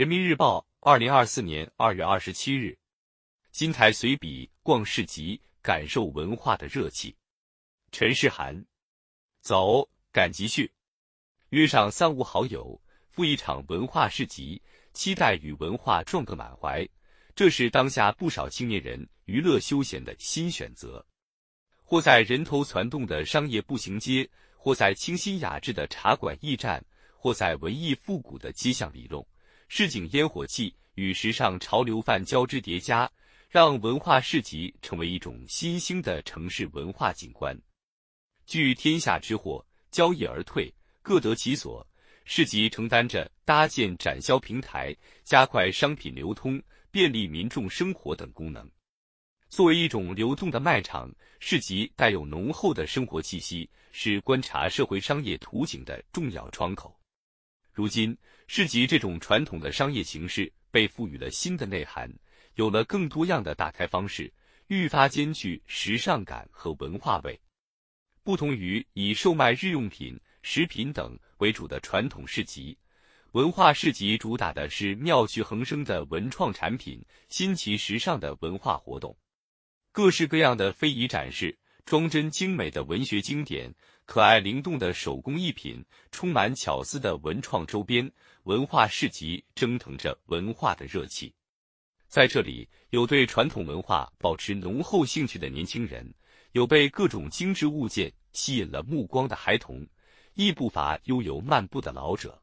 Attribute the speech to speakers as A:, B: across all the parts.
A: 人民日报，二零二四年二月二十七日，金台随笔逛市集，感受文化的热气。陈世涵，走，赶集去，约上三五好友，赴一场文化市集，期待与文化撞个满怀。这是当下不少青年人娱乐休闲的新选择。或在人头攒动的商业步行街，或在清新雅致的茶馆驿站，或在文艺复古的街巷里弄。市井烟火气与时尚潮流范交织叠加，让文化市集成为一种新兴的城市文化景观。聚天下之货，交易而退，各得其所。市集承担着搭建展销平台、加快商品流通、便利民众生活等功能。作为一种流动的卖场，市集带有浓厚的生活气息，是观察社会商业图景的重要窗口。如今，市集这种传统的商业形式被赋予了新的内涵，有了更多样的打开方式，愈发兼具时尚感和文化味。不同于以售卖日用品、食品等为主的传统市集，文化市集主打的是妙趣横生的文创产品、新奇时尚的文化活动，各式各样的非遗展示，装帧精美的文学经典。可爱灵动的手工艺品，充满巧思的文创周边，文化市集蒸腾着文化的热气。在这里，有对传统文化保持浓厚兴趣的年轻人，有被各种精致物件吸引了目光的孩童，亦不乏悠游漫步的老者。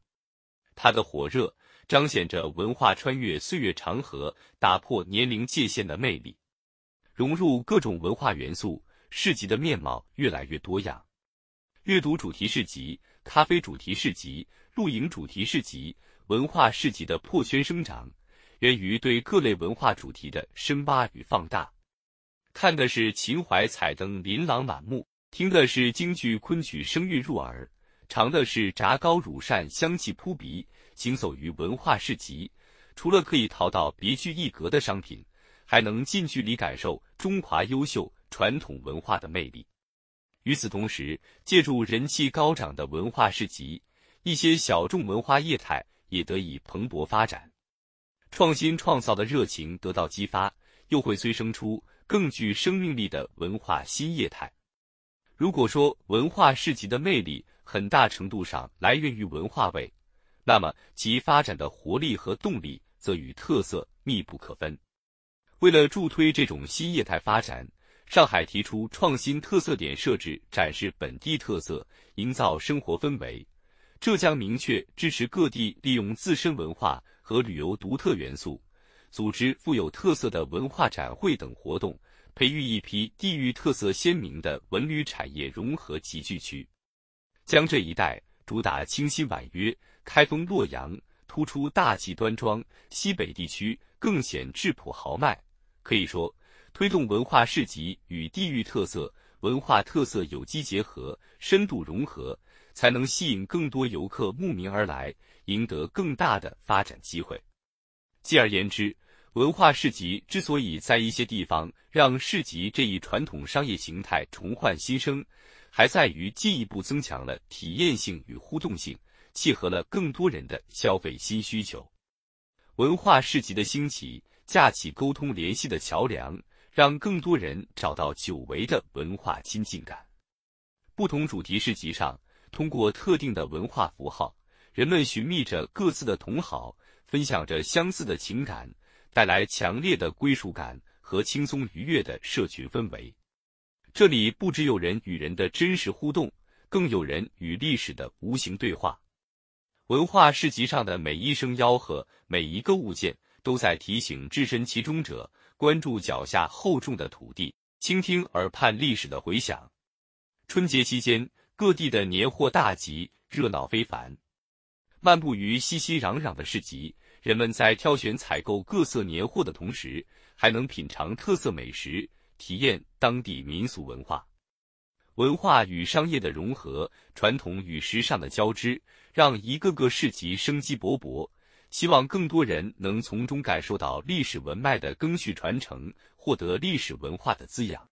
A: 它的火热彰显着文化穿越岁月长河、打破年龄界限的魅力。融入各种文化元素，市集的面貌越来越多样。阅读主题市集、咖啡主题市集、露营主题市集、文化市集的破圈生长，源于对各类文化主题的深挖与放大。看的是秦淮彩灯琳琅满目，听的是京剧昆曲声韵入耳，尝的是炸糕乳扇香气扑鼻。行走于文化市集，除了可以淘到别具一格的商品，还能近距离感受中华优秀传统文化的魅力。与此同时，借助人气高涨的文化市集，一些小众文化业态也得以蓬勃发展，创新创造的热情得到激发，又会催生出更具生命力的文化新业态。如果说文化市集的魅力很大程度上来源于文化味，那么其发展的活力和动力则与特色密不可分。为了助推这种新业态发展。上海提出创新特色点设置，展示本地特色，营造生活氛围。浙江明确支持各地利用自身文化和旅游独特元素，组织富有特色的文化展会等活动，培育一批地域特色鲜明的文旅产业融合集聚区。江浙一带主打清新婉约，开封、洛阳突出大气端庄，西北地区更显质朴豪迈。可以说。推动文化市集与地域特色、文化特色有机结合、深度融合，才能吸引更多游客慕名而来，赢得更大的发展机会。继而言之，文化市集之所以在一些地方让市集这一传统商业形态重焕新生，还在于进一步增强了体验性与互动性，契合了更多人的消费新需求。文化市集的兴起，架起沟通联系的桥梁。让更多人找到久违的文化亲近感。不同主题市集上，通过特定的文化符号，人们寻觅着各自的同好，分享着相似的情感，带来强烈的归属感和轻松愉悦的社群氛围。这里不只有人与人的真实互动，更有人与历史的无形对话。文化市集上的每一声吆喝，每一个物件，都在提醒置身其中者。关注脚下厚重的土地，倾听耳畔历史的回响。春节期间，各地的年货大集热闹非凡。漫步于熙熙攘攘的市集，人们在挑选采购各色年货的同时，还能品尝特色美食，体验当地民俗文化。文化与商业的融合，传统与时尚的交织，让一个个市集生机勃勃。希望更多人能从中感受到历史文脉的更续传承，获得历史文化的滋养。